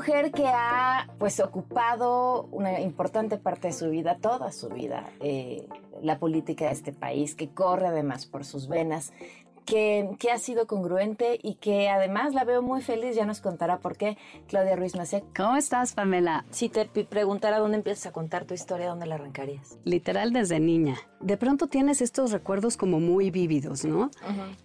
Mujer que ha pues ocupado una importante parte de su vida, toda su vida, eh, la política de este país, que corre además por sus venas, que, que ha sido congruente y que además la veo muy feliz, ya nos contará por qué, Claudia Ruiz Macé. ¿Cómo estás, Pamela? Si te preguntara dónde empiezas a contar tu historia, ¿dónde la arrancarías? Literal desde niña. De pronto tienes estos recuerdos como muy vívidos, ¿no?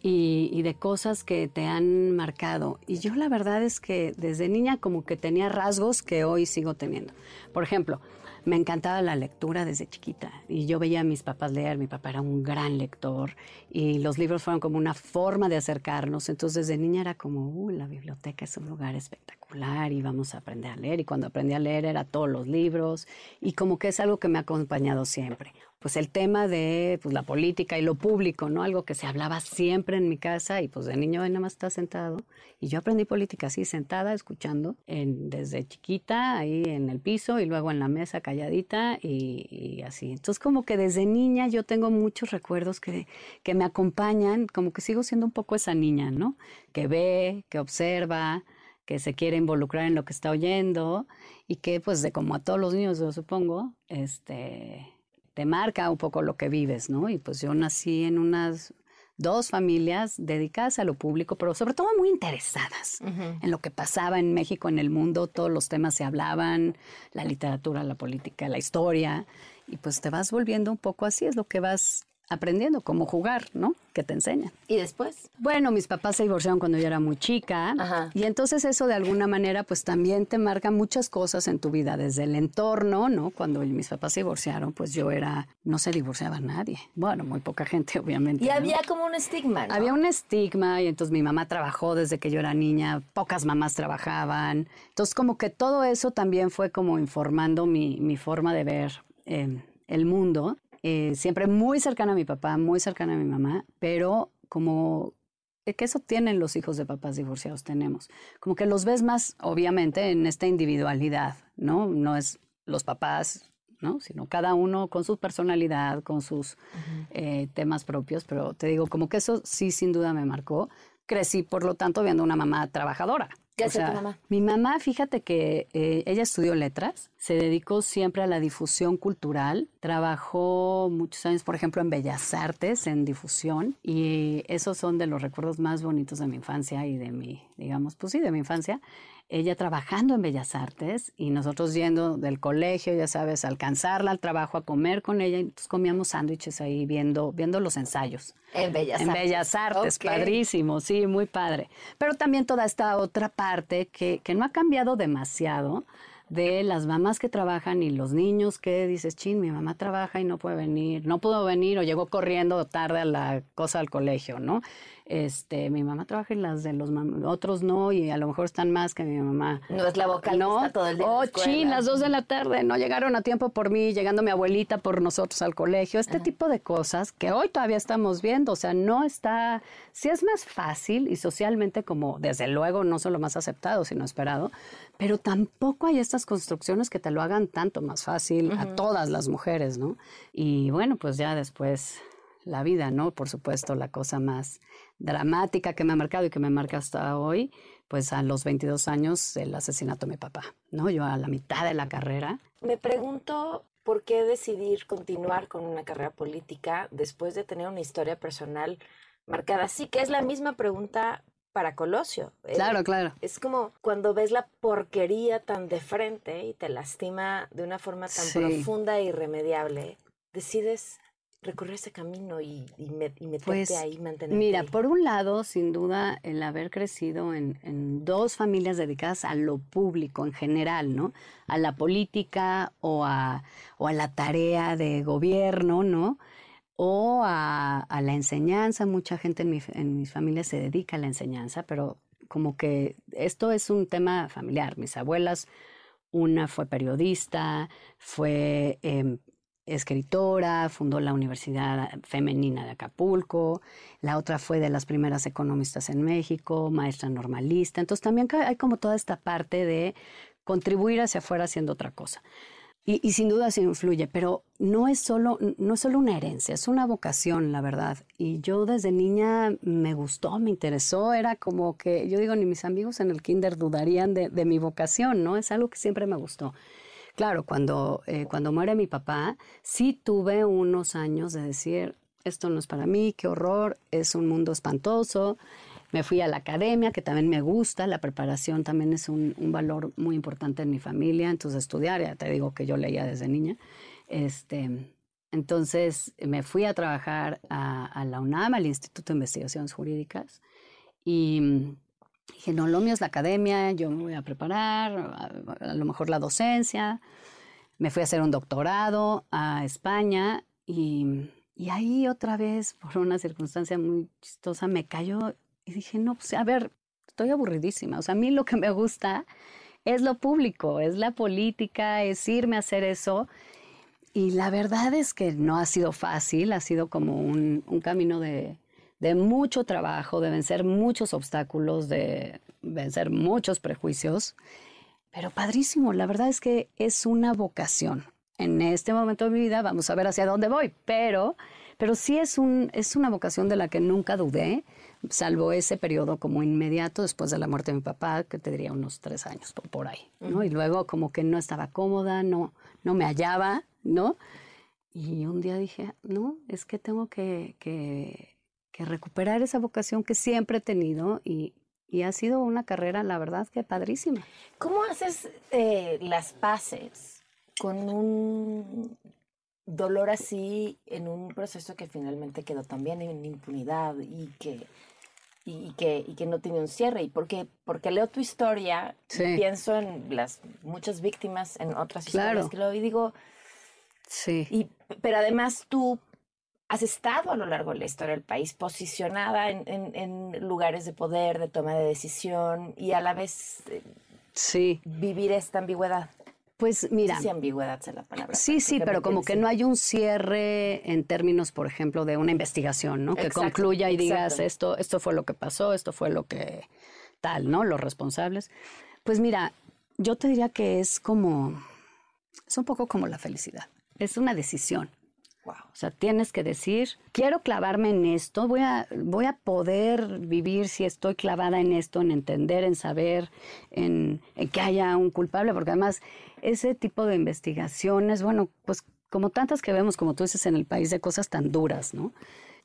y, y de cosas que te han marcado. Y yo la verdad es que desde niña como que tenía rasgos que hoy sigo teniendo. Por ejemplo, me encantaba la lectura desde chiquita y yo veía a mis papás leer, mi papá era un gran lector y los libros fueron como una forma de acercarnos, entonces desde niña era como, uy, la biblioteca es un lugar espectacular y vamos a aprender a leer y cuando aprendí a leer era todos los libros y como que es algo que me ha acompañado siempre. Pues el tema de pues, la política y lo público, ¿no? Algo que se hablaba siempre en mi casa y pues de niño nada más está sentado. Y yo aprendí política así, sentada, escuchando, en, desde chiquita, ahí en el piso y luego en la mesa calladita y, y así. Entonces como que desde niña yo tengo muchos recuerdos que, que me acompañan, como que sigo siendo un poco esa niña, ¿no? Que ve, que observa, que se quiere involucrar en lo que está oyendo y que pues de como a todos los niños yo supongo, este te marca un poco lo que vives, ¿no? Y pues yo nací en unas dos familias dedicadas a lo público, pero sobre todo muy interesadas en lo que pasaba en México, en el mundo, todos los temas se hablaban, la literatura, la política, la historia, y pues te vas volviendo un poco así, es lo que vas aprendiendo, cómo jugar, ¿no? Que te enseñan. ¿Y después? Bueno, mis papás se divorciaron cuando yo era muy chica Ajá. y entonces eso de alguna manera pues también te marca muchas cosas en tu vida, desde el entorno, ¿no? Cuando mis papás se divorciaron pues yo era, no se divorciaba nadie, bueno, muy poca gente obviamente. Y ¿no? había como un estigma, ¿no? Había un estigma y entonces mi mamá trabajó desde que yo era niña, pocas mamás trabajaban, entonces como que todo eso también fue como informando mi, mi forma de ver eh, el mundo, Eh, siempre muy cercana a mi papá, muy cercana a mi mamá, pero como que eso tienen los hijos de papás divorciados, tenemos, como que los ves más obviamente en esta individualidad, ¿no? No es los papás ¿no? Sino cada uno con su personalidad, con sus eh, temas propios, pero te digo, como que eso sí sin duda me marcó. Crecí, por lo tanto, viendo una mamá trabajadora. ¿Qué O tu mamá? Mi mamá, fíjate que eh, ella estudió letras, se dedicó siempre a la difusión cultural, trabajó muchos años, por ejemplo, en Bellas Artes, en difusión, y esos son de los recuerdos más bonitos de mi infancia y de mi, digamos, pues sí, de mi infancia. Ella trabajando en Bellas Artes y nosotros yendo del colegio, ya sabes, a alcanzarla al trabajo, a comer con ella, y entonces comíamos sándwiches ahí viendo, viendo los ensayos. En Bellas En Artes. Bellas Artes, padrísimo, sí, muy padre. Pero también toda esta otra parte que, que no ha cambiado demasiado de las mamás que trabajan y los niños que dices, chin, mi mamá trabaja y no puede venir, no pudo venir o llegó corriendo tarde a la cosa al colegio, ¿no? Este, mi mamá trabaja y las de los otros no y a lo mejor están más que mi mamá. No es la vocal No, que está todo el día en la oh, chin, las dos de la tarde, no llegaron a tiempo por mí, llegando mi abuelita por nosotros al colegio, este tipo de cosas que hoy todavía estamos viendo, o sea, no está, sí es más fácil y socialmente como, desde luego, no solo más aceptado, sino esperado, pero tampoco hay estas construcciones que te lo hagan tanto más fácil a todas las mujeres, ¿no? Y bueno, pues ya después la vida, ¿no? Por supuesto, la cosa más dramática que me ha marcado y que me marca hasta hoy, pues a los 22 años el asesinato de mi papá, ¿no? Yo a la mitad de la carrera. Me pregunto por qué decidir continuar con una carrera política después de tener una historia personal marcada. Sí que es la misma pregunta para Colosio. Eh, Claro, claro. Es como cuando ves la porquería tan de frente y te lastima de una forma tan Sí. profunda e irremediable, decides recorrer ese camino y, y, me- y meterte Pues, ahí, mantenerte Mira, ahí? por un lado, sin duda, el haber crecido en, en dos familias dedicadas a lo público en general, ¿no? A la política o a, o a la tarea de gobierno, ¿no? O a, a la enseñanza. Mucha gente en mi, en mi familia se dedica a la enseñanza, pero como que esto es un tema familiar. Mis abuelas, una fue periodista, fue em, escritora, fundó la Universidad Femenina de Acapulco, la otra fue de las primeras economistas en México, maestra normalista. Entonces también hay como toda esta parte de contribuir hacia afuera haciendo otra cosa. Y, sin duda se influye, pero no es, solo, no es solo una herencia, es una vocación, la verdad. Y yo desde niña me gustó, me interesó, era como que, yo digo, ni mis amigos en el kinder dudarían de mi vocación, ¿no? Es algo que siempre me gustó. Claro, cuando, eh, cuando muere mi papá, sí tuve unos años de decir, esto no es para mí, qué horror, es un mundo espantoso. Me fui a la academia, que también me gusta, la preparación también es un, valor muy importante en mi familia, entonces estudiar, ya te digo que yo leía desde niña. Este, entonces me fui a trabajar a, a la UNAM, al Instituto de Investigaciones Jurídicas, y dije, no, lo mío es la academia, yo me voy a preparar, a, a lo mejor la docencia. Me fui a hacer un doctorado a España y, y ahí otra vez, por una circunstancia muy chistosa, me cayó y dije, no, pues a ver, estoy aburridísima. O sea, a mí lo que me gusta es lo público, es la política, es irme a hacer eso. Y la verdad es que no ha sido fácil, ha sido como un, un camino de, de mucho trabajo, de vencer muchos obstáculos, de vencer muchos prejuicios, pero padrísimo, la verdad es que es una vocación. En este momento de mi vida vamos a ver hacia dónde voy, pero, pero sí es, un, es una vocación de la que nunca dudé, salvo ese periodo como inmediato después de la muerte de mi papá, que te diría unos tres años por, por ahí, ¿no? Y luego como que no estaba cómoda, no, no me hallaba, ¿no? Y un día dije, no, es que tengo que, que, que recuperar esa vocación que siempre he tenido y, y ha sido una carrera, la verdad, que padrísima. ¿Cómo haces eh, las paces con un dolor así en un proceso que finalmente quedó también en impunidad y que, y, y que, y que no tiene un cierre? ¿Y por qué? Porque leo tu historia y Sí. pienso en las muchas víctimas, en otras Claro. historias que leo y digo, Sí. y, pero además tú has estado a lo largo de la historia del país posicionada en, en- en lugares de poder, de toma de decisión y a la vez eh, Sí. vivir esta ambigüedad. Pues mira, si ambigüedad es la palabra. sí, sí, pero como que no hay un cierre en términos, por ejemplo, de una investigación, ¿no? Que concluya y digas exacto. esto, esto fue lo que pasó, esto fue lo que tal, ¿no? Los responsables. Pues mira, yo te diría que es como, es un poco como la felicidad. Es una decisión. O sea, tienes que decir, quiero clavarme en esto, voy a, voy a poder vivir si estoy clavada en esto, en entender, en saber, en, en que haya un culpable, porque además ese tipo de investigaciones, bueno, pues como tantas que vemos, como tú dices, en el país de cosas tan duras, ¿no?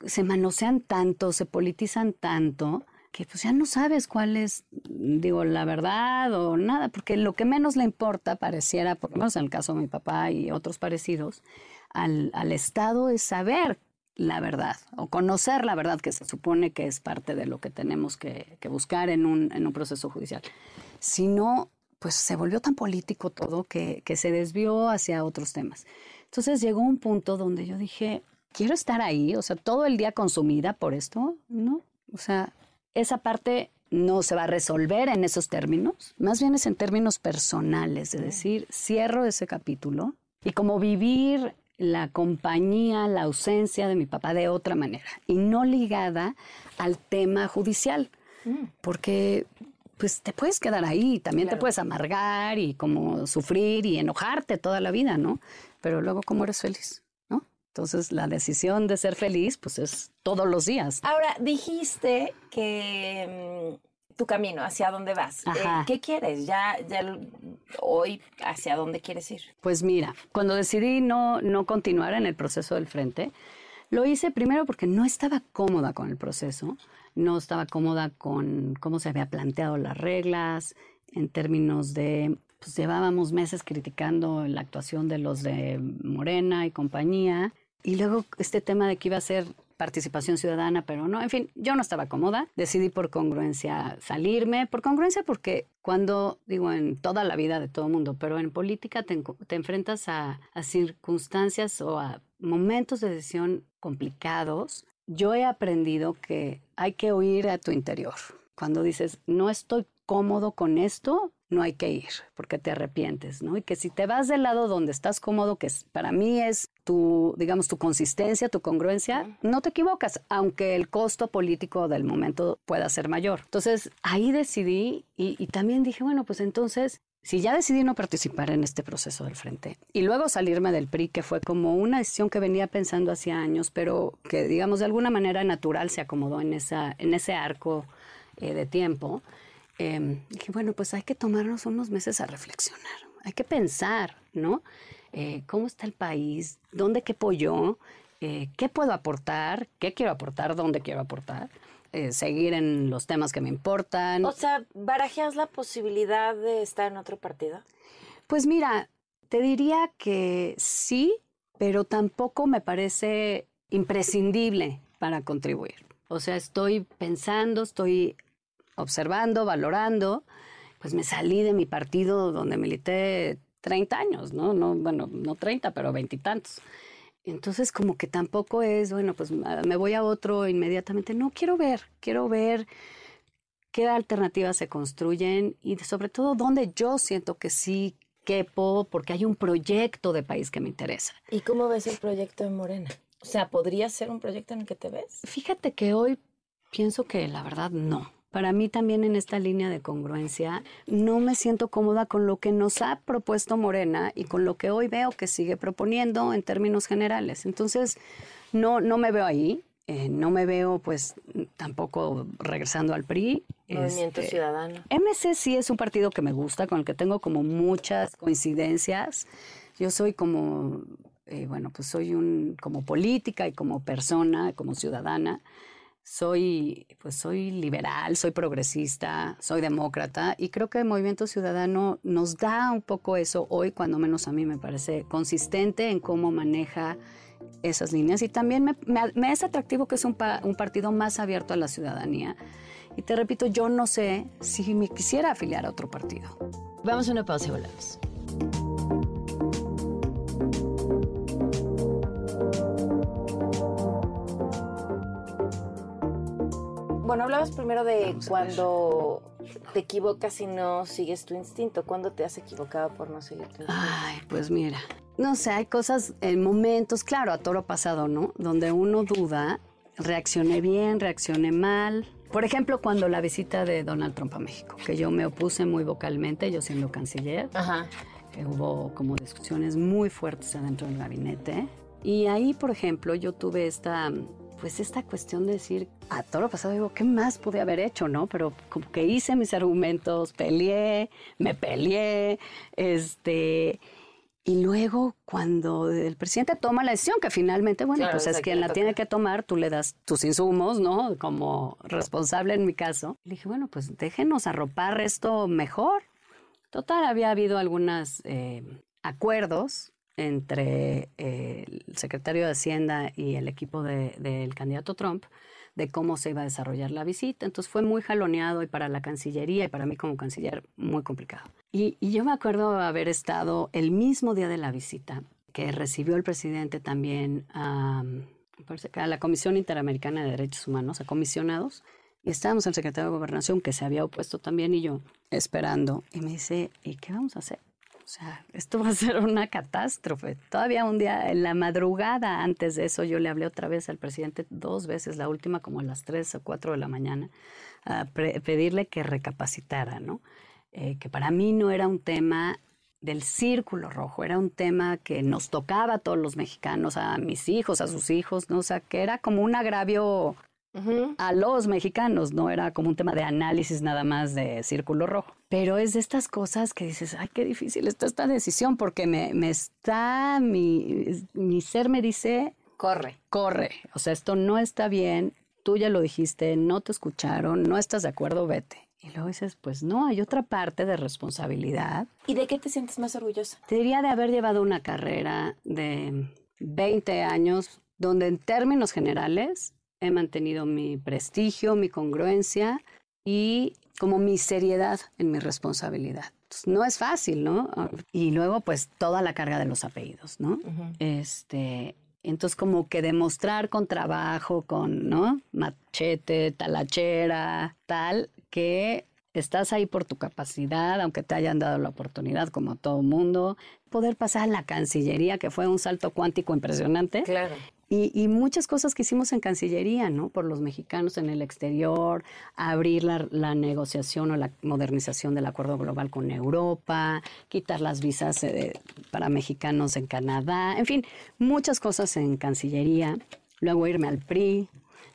Se manosean tanto, se politizan tanto, que pues ya no sabes cuál es, digo, la verdad o nada, porque lo que menos le importa pareciera, por lo menos en el caso de mi papá y otros parecidos, al, al Estado es saber la verdad o conocer la verdad que se supone que es parte de lo que tenemos que, que buscar en un, en un proceso judicial. Si no, pues se volvió tan político todo que, que se desvió hacia otros temas. Entonces llegó un punto donde yo dije, quiero estar ahí, o sea, todo el día consumida por esto, ¿no? O sea, esa parte no se va a resolver en esos términos, más bien es en términos personales, es decir, cierro ese capítulo y como vivir la compañía, la ausencia de mi papá de otra manera y no ligada al tema judicial, porque pues te puedes quedar ahí, también te puedes amargar y como sufrir y enojarte toda la vida, ¿no? Pero luego cómo eres feliz, ¿no? Entonces la decisión de ser feliz pues es todos los días. Ahora, dijiste que mm, tu camino, hacia dónde vas. Eh. ¿Qué quieres? Ya, hoy, ¿hacia dónde quieres ir? Pues mira, cuando decidí no, no continuar en el proceso del frente, lo hice primero porque no estaba cómoda con el proceso, no estaba cómoda con cómo se había planteado las reglas, en términos de, pues llevábamos meses criticando la actuación de los de Morena y compañía, Y luego este tema de que iba a ser participación ciudadana, pero no, en fin, yo no estaba cómoda, decidí por congruencia salirme, por congruencia porque cuando, digo, en toda la vida de todo mundo, pero en política te, te enfrentas a, a circunstancias o a momentos de decisión complicados, yo he aprendido que hay que oír a tu interior. Cuando dices, no estoy cómodo con esto, no hay que ir porque te arrepientes, ¿no? Y que si te vas del lado donde estás cómodo, que para mí es tu, digamos, tu consistencia, tu congruencia, no te equivocas, aunque el costo político del momento pueda ser mayor. Entonces, ahí decidí y, y también dije, bueno, pues entonces si ya decidí no participar en este proceso del frente y luego salirme del PRI, que fue como una decisión que venía pensando hacía años, pero que digamos de alguna manera natural se acomodó en, esa, en ese arco eh, de tiempo, eh, dije, bueno, pues hay que tomarnos unos meses a reflexionar, hay que pensar, ¿no? Eh, ¿Cómo está el país? ¿Dónde quepo yo? Eh, ¿Qué puedo aportar? ¿Qué quiero aportar? ¿Dónde quiero aportar? Eh, seguir en los temas que me importan. O sea, ¿barajeas la posibilidad de estar en otro partido? Pues mira, te diría que sí, pero tampoco me parece imprescindible para contribuir. O sea, estoy pensando, estoy observando, valorando, pues me salí de mi partido donde milité 30 años, ¿no? no bueno, no 30, pero veintitantos. Entonces, como que tampoco es, bueno, pues me voy a otro inmediatamente. No, quiero ver, quiero ver qué alternativas se construyen y sobre todo dónde yo siento que sí quepo, porque hay un proyecto de país que me interesa. ¿Y cómo ves el proyecto de Morena? O sea, ¿podría ser un proyecto en el que te ves? Fíjate que hoy pienso que la verdad no. Para mí también en esta línea de congruencia no me siento cómoda con lo que nos ha propuesto Morena y con lo que hoy veo que sigue proponiendo en términos generales. Entonces, no, no me veo ahí. Eh, no me veo, pues, tampoco regresando al PRI. Movimiento Este, Ciudadano. MC sí es un partido que me gusta, con el que tengo como muchas coincidencias. Yo soy como, eh, bueno, pues soy un, como política y como persona, como ciudadana. Soy, pues soy liberal, soy progresista, soy demócrata y creo que el Movimiento Ciudadano nos da un poco eso hoy, cuando menos a mí me parece consistente en cómo maneja esas líneas y también me, me- me es atractivo que es un, un partido más abierto a la ciudadanía. Y te repito, yo no sé si me quisiera afiliar a otro partido. Vamos a una pausa y volvemos. Bueno, hablabas primero de cuando te equivocas y no sigues tu instinto. ¿Cuándo te has equivocado por no seguir tu instinto? Ay, pues mira, no sé, hay cosas en momentos, claro, a toro pasado, ¿no? Donde uno duda, reaccioné bien, reaccioné mal. Por ejemplo, cuando la visita de Donald Trump a México, que yo me opuse muy vocalmente, yo siendo canciller, Ajá. que hubo como discusiones muy fuertes adentro del gabinete. Y ahí, por ejemplo, yo tuve esta, pues esta cuestión de decir, a toro pasado digo, ¿qué más pude haber hecho, no? Pero como que hice mis argumentos, peleé, me peleé, este... Y luego cuando el presidente toma la decisión, que finalmente, bueno, Claro, pues es quien la tiene que tomar, tú le das tus insumos, ¿no? Como responsable en mi caso. Le dije, bueno, pues déjenos arropar esto mejor. Total, había habido algunos acuerdos entre eh, el secretario de Hacienda y el equipo de- del candidato Trump de cómo se iba a desarrollar la visita. Entonces fue muy jaloneado y para la Cancillería y para mí como canciller muy complicado. Y, yo me acuerdo haber estado el mismo día de la visita que recibió el presidente también a, a la Comisión Interamericana de Derechos Humanos, a comisionados, y estábamos el secretario de Gobernación, que se había opuesto también, y yo esperando. Y me dice, ¿y qué vamos a hacer? Sea, esto va a ser una catástrofe. Todavía un día, en la madrugada antes de eso, yo le hablé otra vez al presidente dos veces, la última como a las 3 o 4 de la mañana, a pedirle que recapacitara, ¿no? Eh, que para mí no era un tema del círculo rojo, era un tema que nos tocaba a todos los mexicanos, a mis hijos, a sus hijos, ¿no? O sea, que era como un agravio A los mexicanos, no era como un tema de análisis nada más de círculo rojo. Pero es de estas cosas que dices, ay, qué difícil está esta decisión, porque me, me está, mi, mi ser me dice, Corre. corre, o sea, esto no está bien, tú ya lo dijiste, no te escucharon, no estás de acuerdo, vete. Y luego dices, pues no, hay otra parte de responsabilidad. ¿Y de qué te sientes más orgullosa? Te diría de haber llevado una carrera de 20 años donde en términos generales he mantenido mi prestigio, mi congruencia y como mi seriedad en mi responsabilidad. no es fácil, ¿no? Y luego pues toda la carga de los apellidos, ¿no? Este, entonces como que demostrar con trabajo, con, ¿no? Machete, talachera, tal, que estás ahí por tu capacidad, aunque te hayan dado la oportunidad, como todo mundo, poder pasar a la Cancillería, que fue un salto cuántico impresionante. Claro. Y, muchas cosas que hicimos en Cancillería, ¿no? Por los mexicanos en el exterior, abrir la, negociación o la modernización del acuerdo global con Europa, quitar las visas eh, para mexicanos en Canadá, en fin, muchas cosas en Cancillería. Luego irme al PRI,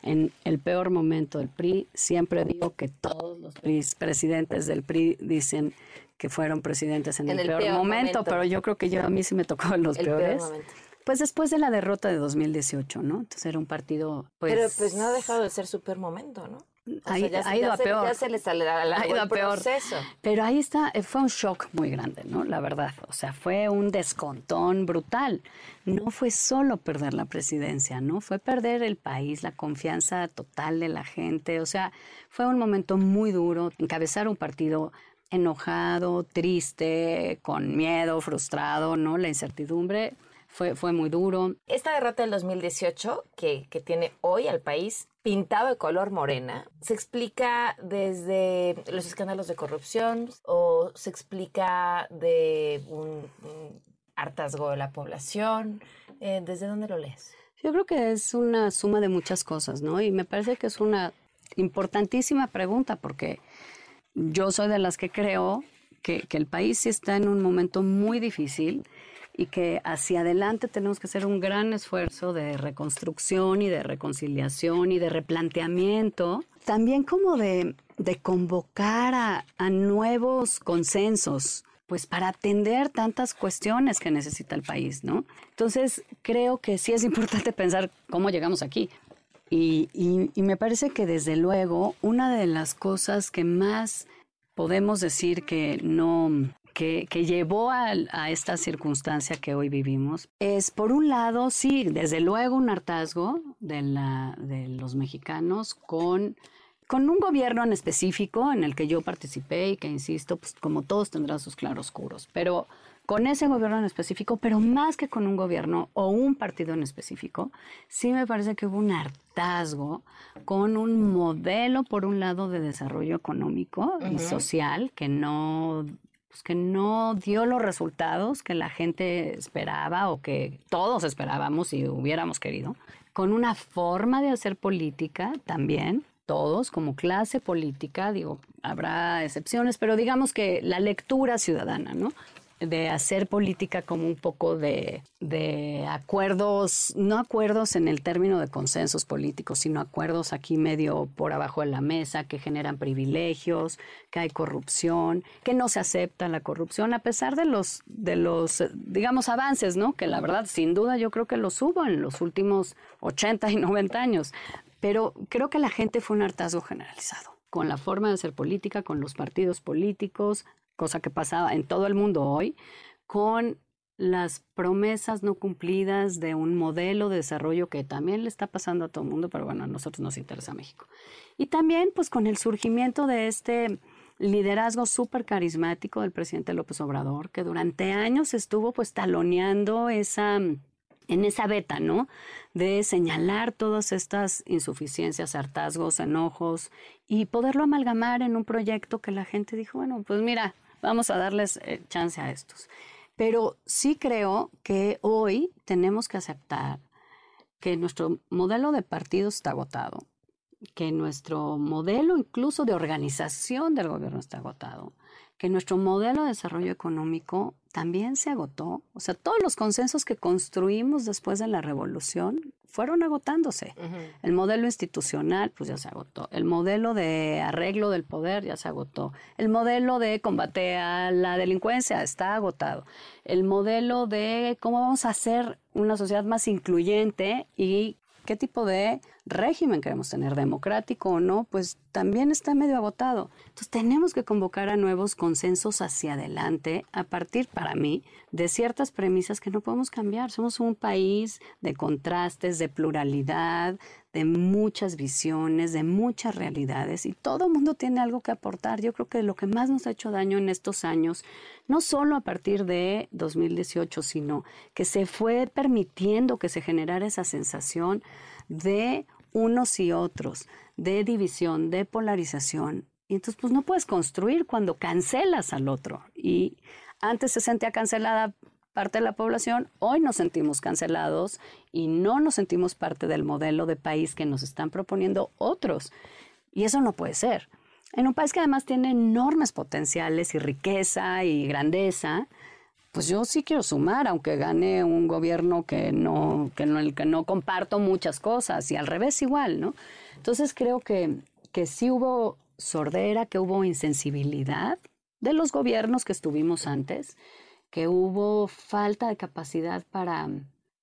en el peor momento del PRI. Siempre digo que todos los presidentes del PRI dicen que fueron presidentes en, el, peor, momento, pero yo creo que yo a mí sí me tocó en los peores. Pues después de la derrota de 2018, ¿no? Entonces era un partido, pues... Pero pues no ha dejado de ser súper momento, ¿no? ha, ido a peor. Ya se le sale ha ido a peor. proceso. Pero ahí está, eh, fue un shock muy grande, ¿no? La verdad. O sea, fue un descontón brutal. No fue solo perder la presidencia, ¿no? Fue perder el país, la confianza total de la gente. O sea, fue un momento muy duro. Encabezar un partido enojado, triste, con miedo, frustrado, ¿no? La incertidumbre fue, fue muy duro. Esta derrota del 2018 que, que tiene hoy al país pintado de color morena, ¿se explica desde los escándalos de corrupción o se explica de un, hartazgo de la población? Eh, ¿Desde dónde lo lees? Yo creo que es una suma de muchas cosas, ¿no? Y me parece que es una importantísima pregunta porque yo soy de las que creo que, que el país sí está en un momento muy difícil y que hacia adelante tenemos que hacer un gran esfuerzo de reconstrucción y de reconciliación y de replanteamiento, también como de, convocar a, nuevos consensos pues para atender tantas cuestiones que necesita el país, ¿no? Entonces, creo que sí es importante pensar cómo llegamos aquí. Y, me parece que desde luego una de las cosas que más podemos decir que no, que, llevó a, esta circunstancia que hoy vivimos es, por un lado, sí, desde luego un hartazgo de, la, de los mexicanos con, con un gobierno en específico en el que yo participé y que, insisto, pues como todos tendrán sus claroscuros, pero con ese gobierno en específico, pero más que con un gobierno o un partido en específico, sí me parece que hubo un hartazgo con un modelo, por un lado, de desarrollo económico y social que no pues, que no dio los resultados que la gente esperaba o que todos esperábamos y hubiéramos querido, con una forma de hacer política también, todos como clase política, digo, habrá excepciones, pero digamos que la lectura ciudadana, ¿no? De hacer política como un poco de, acuerdos, no acuerdos en el término de consensos políticos, sino acuerdos aquí medio por abajo de la mesa que generan privilegios, que hay corrupción, que no se acepta la corrupción, a pesar de los, de los digamos, avances, ¿no? Que la verdad, sin duda, yo creo que los hubo en los últimos 80 y 90 años. Pero creo que la gente fue un hartazgo generalizado con la forma de hacer política, con los partidos políticos, cosa que pasaba en todo el mundo hoy, con las promesas no cumplidas de un modelo de desarrollo que también le está pasando a todo el mundo, pero bueno, a nosotros nos interesa México. Y también pues con el surgimiento de este liderazgo súper carismático del presidente López Obrador, que durante años estuvo pues taloneando esa en esa beta, ¿no? De señalar todas estas insuficiencias, hartazgos, enojos y poderlo amalgamar en un proyecto que la gente dijo, bueno, pues mira, vamos a darles eh, chance a estos. Pero sí creo que hoy tenemos que aceptar que nuestro modelo de partido está agotado, que nuestro modelo incluso de organización del gobierno está agotado, que nuestro modelo de desarrollo económico también se agotó. O sea, todos los consensos que construimos después de la revolución fueron agotándose. El modelo institucional, pues ya se agotó. El modelo de arreglo del poder ya se agotó. El modelo de combate a la delincuencia está agotado. El modelo de cómo vamos a hacer una sociedad más incluyente y qué tipo de régimen queremos tener, democrático o no, pues también está medio agotado. Entonces tenemos que convocar a nuevos consensos hacia adelante a partir, para mí, de ciertas premisas que no podemos cambiar. Somos un país de contrastes, de pluralidad, de muchas visiones, de muchas realidades y todo el mundo tiene algo que aportar. Yo creo que lo que más nos ha hecho daño en estos años, no solo a partir de 2018, sino que se fue permitiendo que se generara esa sensación de unos y otros, de división, de polarización. Y entonces, pues no puedes construir cuando cancelas al otro. Y antes se sentía cancelada parte de la población, hoy nos sentimos cancelados y no nos sentimos parte del modelo de país que nos están proponiendo otros. Y eso no puede ser. En un país que además tiene enormes potenciales y riqueza y grandeza, pues yo sí quiero sumar, aunque gane un gobierno que no, que no, el que no comparto muchas cosas, y al revés igual, ¿no? Entonces creo que, que sí hubo sordera, que hubo insensibilidad de los gobiernos que estuvimos antes, que hubo falta de capacidad para,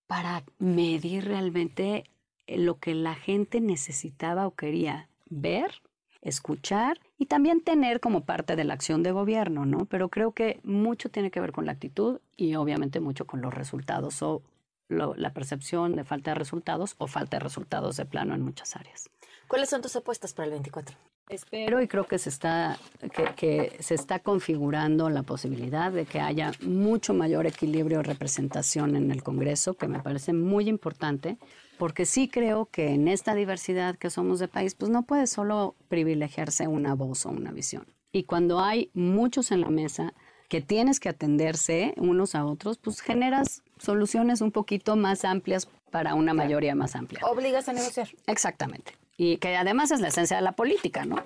para medir realmente lo que la gente necesitaba o quería ver escuchar y también tener como parte de la acción de gobierno, ¿no? Pero creo que mucho tiene que ver con la actitud y obviamente mucho con los resultados o la percepción de falta de resultados o falta de resultados de plano en muchas áreas. ¿Cuáles son tus apuestas para el 24? Espero y creo que se está que, que, se está configurando la posibilidad de que haya mucho mayor equilibrio y representación en el Congreso, que me parece muy importante, porque sí creo que en esta diversidad que somos de país, pues no puede solo privilegiarse una voz o una visión. Y cuando hay muchos en la mesa que tienes que atenderse unos a otros, pues generas soluciones un poquito más amplias para una mayoría más amplia. Obligas a negociar. Exactamente. Y que además es la esencia de la política, ¿no?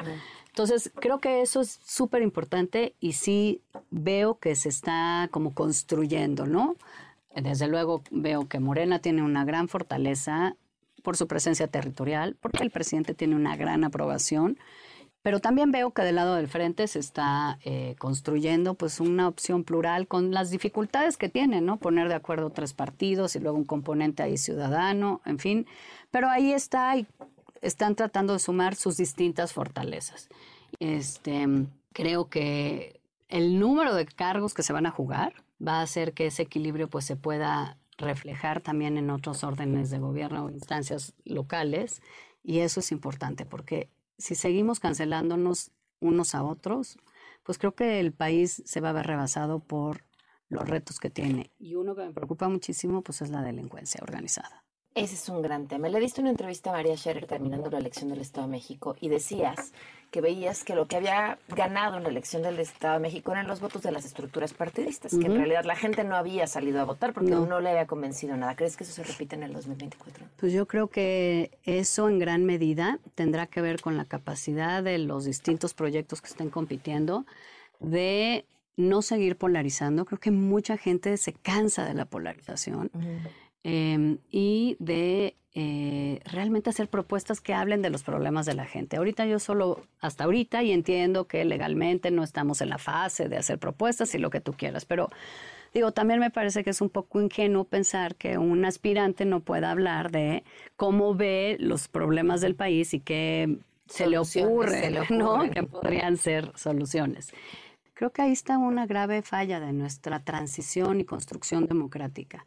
Entonces, creo que eso es súper importante y sí veo que se está como construyendo, ¿no? Desde luego veo que Morena tiene una gran fortaleza por su presencia territorial, porque el presidente tiene una gran aprobación, pero también veo que del lado del frente se está eh, construyendo pues una opción plural con las dificultades que tiene, ¿no? Poner de acuerdo tres partidos y luego un componente ahí ciudadano, en fin, pero ahí está y están tratando de sumar sus distintas fortalezas. Este, creo que el número de cargos que se van a jugar va a hacer que ese equilibrio pues se pueda reflejar también en otros órdenes de gobierno o instancias locales y eso es importante porque si seguimos cancelándonos unos a otros, pues creo que el país se va a ver rebasado por los retos que tiene. Y uno que me preocupa muchísimo pues es la delincuencia organizada. Ese es un gran tema. Le diste una entrevista a María Scherer terminando la elección del Estado de México y decías que veías que lo que había ganado en la elección del Estado de México eran los votos de las estructuras partidistas, que en realidad la gente no había salido a votar porque no. le había convencido nada. ¿Crees que eso se repite en el 2024? Pues yo creo que eso en gran medida tendrá que ver con la capacidad de los distintos proyectos que estén compitiendo de no seguir polarizando. Creo que mucha gente se cansa de la polarización. Em, y de eh, realmente hacer propuestas que hablen de los problemas de la gente. Ahorita yo solo, hasta ahorita, y entiendo que legalmente no estamos en la fase de hacer propuestas y lo que tú quieras, pero digo, también me parece que es un poco ingenuo pensar que un aspirante no pueda hablar de cómo ve los problemas del país y qué se le, ocurre, se le ocurre, ¿no? Que podrían ser soluciones. Creo que ahí está una grave falla de nuestra transición y construcción democrática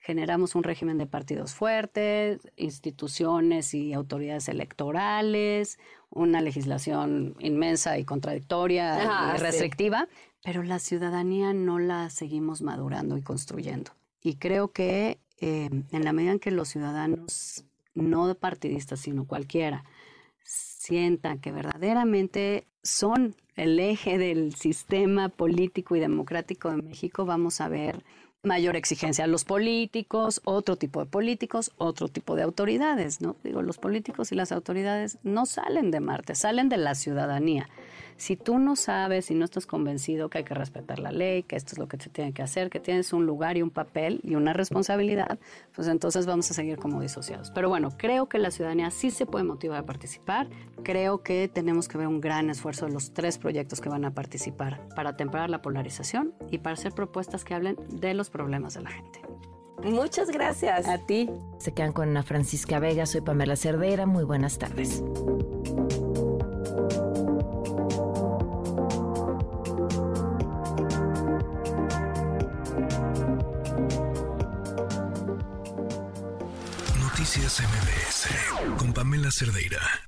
generamos un régimen de partidos fuertes, instituciones y autoridades electorales, una legislación inmensa y contradictoria y restrictiva, pero la ciudadanía no la seguimos madurando y construyendo. Y creo que eh, en la medida en que los ciudadanos, no partidistas, sino cualquiera, sientan que verdaderamente son el eje del sistema político y democrático de México, vamos a ver mayor exigencia a los políticos, otro tipo de políticos, otro tipo de autoridades, ¿no? Digo, los políticos y las autoridades no salen de Marte, salen de la ciudadanía. Si tú no sabes y no estás convencido que hay que respetar la ley, que esto es lo que se tiene que hacer, que tienes un lugar y un papel y una responsabilidad, pues entonces vamos a seguir como disociados. Pero bueno, creo que la ciudadanía sí se puede motivar a participar. Creo que tenemos que ver un gran esfuerzo de los tres proyectos que van a participar para temperar la polarización y para hacer propuestas que hablen de los problemas de la gente. Muchas gracias. A ti. Se quedan con Ana Francisca Vega, soy Pamela Cerdeira, muy buenas tardes. Noticias MBS con Pamela Cerdeira.